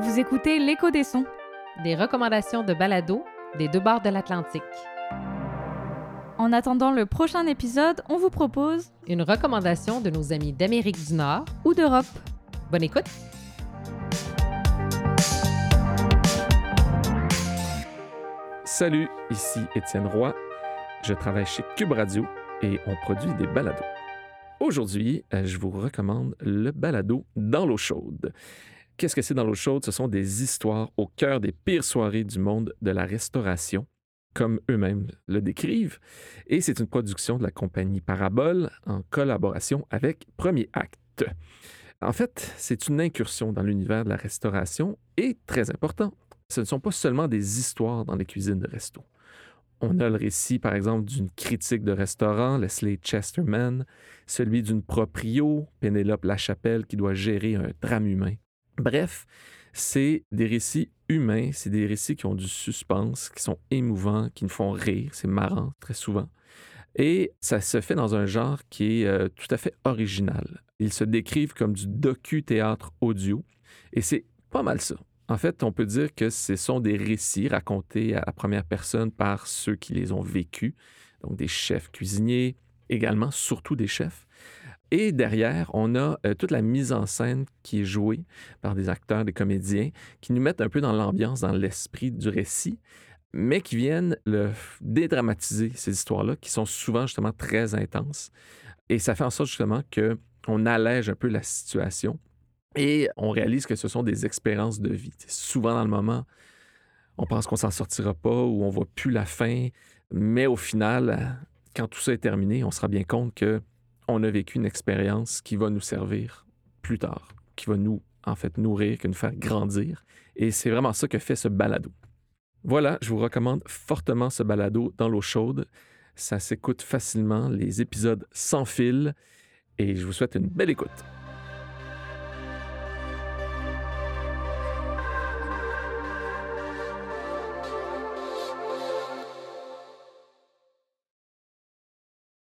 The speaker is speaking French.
Vous écoutez L'écho des sons. Des recommandations de balado des deux bords de l'Atlantique. En attendant le prochain épisode, on vous propose Une recommandation de nos amis d'Amérique du Nord. ou d'Europe. Bonne écoute! Salut, ici Étienne Roy. Je travaille chez Cube Radio et on produit des balados. Aujourd'hui, euh, je vous recommande le balado Dans l'eau chaude. Qu'est-ce que c'est dans l'eau chaude? Ce sont des histoires au cœur des pires soirées du monde de la restauration, comme eux-mêmes le décrivent. Et c'est une production de la compagnie Parabole en collaboration avec Premier Acte. En fait, c'est une incursion dans l'univers de la restauration et très important. Ce ne sont pas seulement des histoires dans les cuisines de resto. On a le récit, par exemple, d'une critique de restaurant, Leslie Chesterman, celui d'une proprio, Pénélope Lachapelle, qui doit gérer un drame humain. Bref, c'est des récits humains, c'est des récits qui ont du suspense, qui sont émouvants, qui nous font rire, c'est marrant très souvent. Et ça se fait dans un genre qui est euh, tout à fait original. Ils se décrivent comme du docu-théâtre audio, et c'est pas mal ça. En fait, on peut dire que ce sont des récits racontés à la première personne par ceux qui les ont vécus, donc des chefs cuisiniers, également surtout des chefs. Et derrière, on a euh, toute la mise en scène qui est jouée par des acteurs, des comédiens, qui nous mettent un peu dans l'ambiance, dans l'esprit du récit, mais qui viennent le dédramatiser, ces histoires-là, qui sont souvent justement très intenses. Et ça fait en sorte justement qu'on allège un peu la situation et on réalise que ce sont des expériences de vie. Souvent dans le moment, on pense qu'on s'en sortira pas ou on voit plus la fin, mais au final, quand tout ça est terminé, on se rend bien compte que on a vécu une expérience qui va nous servir plus tard, qui va nous, en fait, nourrir, qui va nous faire grandir. Et c'est vraiment ça que fait ce balado. Voilà, je vous recommande fortement ce balado dans l'eau chaude. Ça s'écoute facilement, les épisodes sans fil, et je vous souhaite une belle écoute.